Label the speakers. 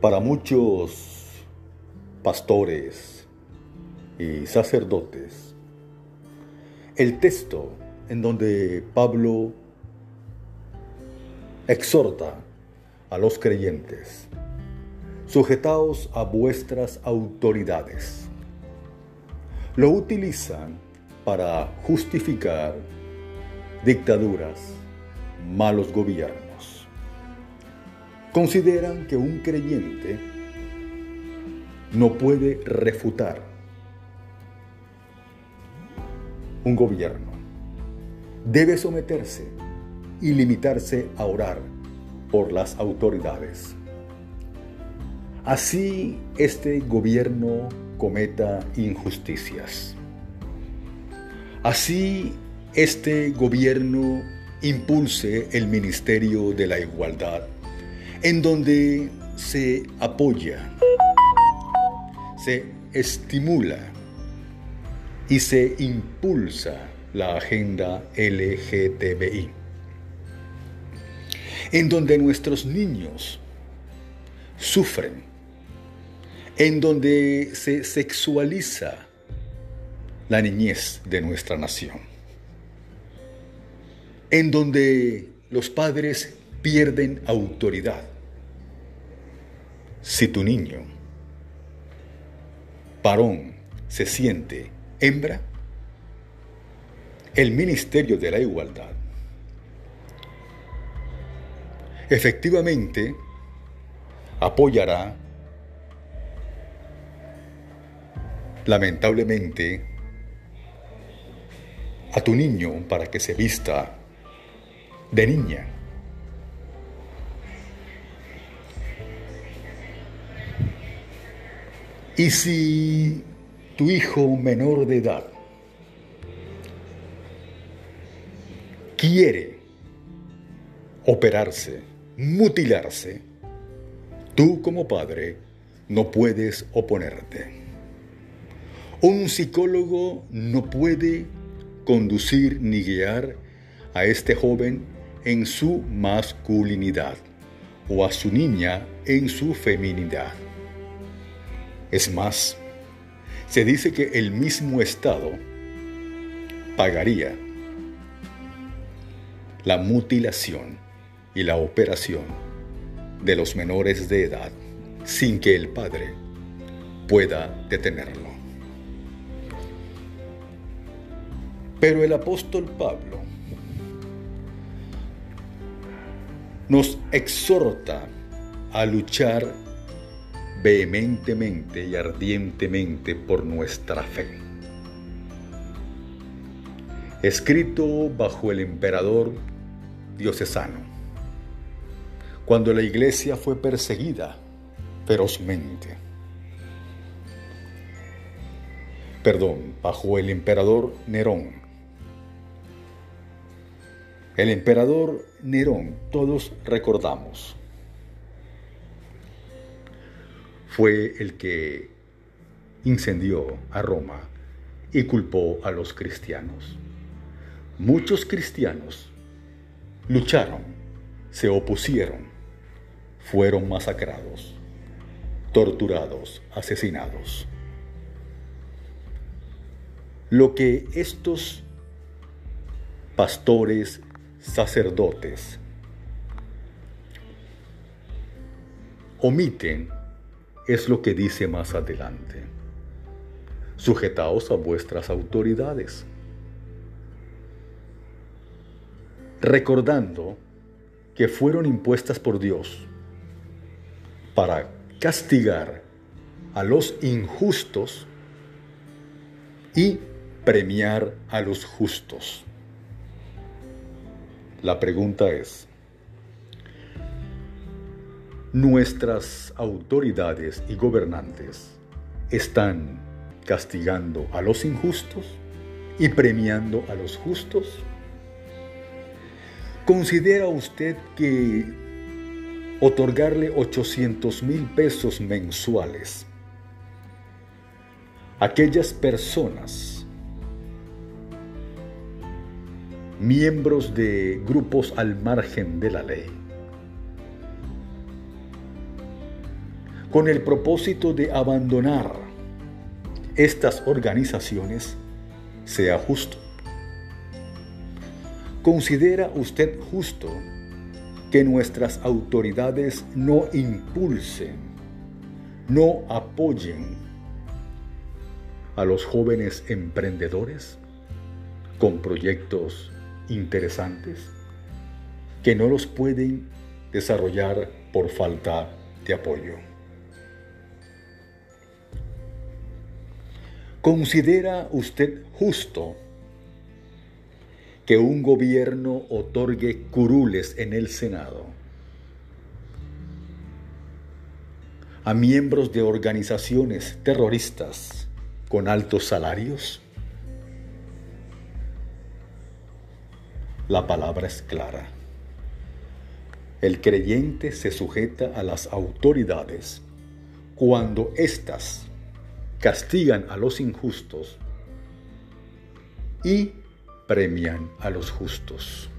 Speaker 1: Para muchos pastores y sacerdotes, el texto en donde Pablo exhorta a los creyentes, sujetaos a vuestras autoridades, lo utilizan para justificar dictaduras, malos gobiernos consideran que un creyente no puede refutar un gobierno. Debe someterse y limitarse a orar por las autoridades. Así este gobierno cometa injusticias. Así este gobierno impulse el ministerio de la igualdad en donde se apoya, se estimula y se impulsa la agenda LGTBI, en donde nuestros niños sufren, en donde se sexualiza la niñez de nuestra nación, en donde los padres pierden autoridad. Si tu niño, varón, se siente hembra, el Ministerio de la Igualdad efectivamente apoyará lamentablemente a tu niño para que se vista de niña. Y si tu hijo menor de edad quiere operarse, mutilarse, tú como padre no puedes oponerte. Un psicólogo no puede conducir ni guiar a este joven en su masculinidad o a su niña en su feminidad. Es más, se dice que el mismo Estado pagaría la mutilación y la operación de los menores de edad sin que el padre pueda detenerlo. Pero el apóstol Pablo nos exhorta a luchar vehementemente y ardientemente por nuestra fe. Escrito bajo el emperador diocesano, cuando la iglesia fue perseguida ferozmente. Perdón, bajo el emperador Nerón. El emperador Nerón, todos recordamos, fue el que incendió a Roma y culpó a los cristianos. Muchos cristianos lucharon, se opusieron, fueron masacrados, torturados, asesinados. Lo que estos pastores, sacerdotes, omiten es lo que dice más adelante. Sujetaos a vuestras autoridades. Recordando que fueron impuestas por Dios para castigar a los injustos y premiar a los justos. La pregunta es, nuestras autoridades y gobernantes están castigando a los injustos y premiando a los justos? ¿Considera usted que otorgarle 800 mil pesos mensuales a aquellas personas, miembros de grupos al margen de la ley, con el propósito de abandonar estas organizaciones, sea justo. ¿Considera usted justo que nuestras autoridades no impulsen, no apoyen a los jóvenes emprendedores con proyectos interesantes que no los pueden desarrollar por falta de apoyo? ¿Considera usted justo que un gobierno otorgue curules en el Senado a miembros de organizaciones terroristas con altos salarios? La palabra es clara. El creyente se sujeta a las autoridades cuando éstas castigan a los injustos y premian a los justos.